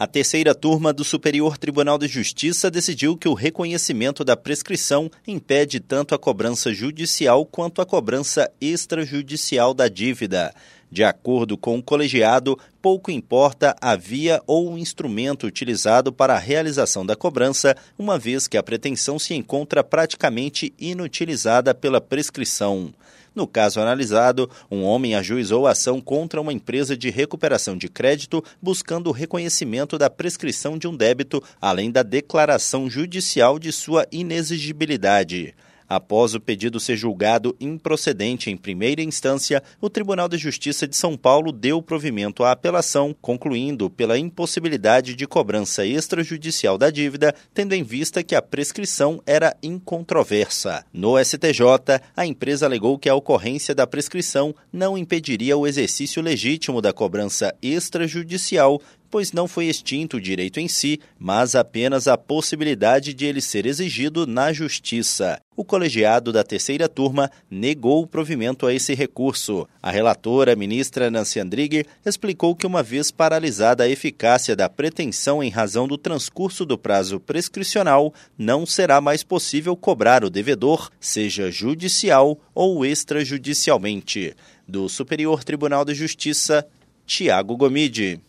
A terceira turma do Superior Tribunal de Justiça decidiu que o reconhecimento da prescrição impede tanto a cobrança judicial quanto a cobrança extrajudicial da dívida. De acordo com o colegiado, pouco importa a via ou o instrumento utilizado para a realização da cobrança, uma vez que a pretensão se encontra praticamente inutilizada pela prescrição. No caso analisado, um homem ajuizou a ação contra uma empresa de recuperação de crédito buscando o reconhecimento da prescrição de um débito, além da declaração judicial de sua inexigibilidade. Após o pedido ser julgado improcedente em primeira instância, o Tribunal de Justiça de São Paulo deu provimento à apelação, concluindo pela impossibilidade de cobrança extrajudicial da dívida, tendo em vista que a prescrição era incontroversa. No STJ, a empresa alegou que a ocorrência da prescrição não impediria o exercício legítimo da cobrança extrajudicial, pois não foi extinto o direito em si, mas apenas a possibilidade de ele ser exigido na Justiça. O colegiado da terceira turma negou o provimento a esse recurso. A relatora, ministra Nancy Andrighi, explicou que, uma vez paralisada a eficácia da pretensão em razão do transcurso do prazo prescricional, não será mais possível cobrar o devedor, seja judicial ou extrajudicialmente. Do Superior Tribunal de Justiça, Tiago Gomide.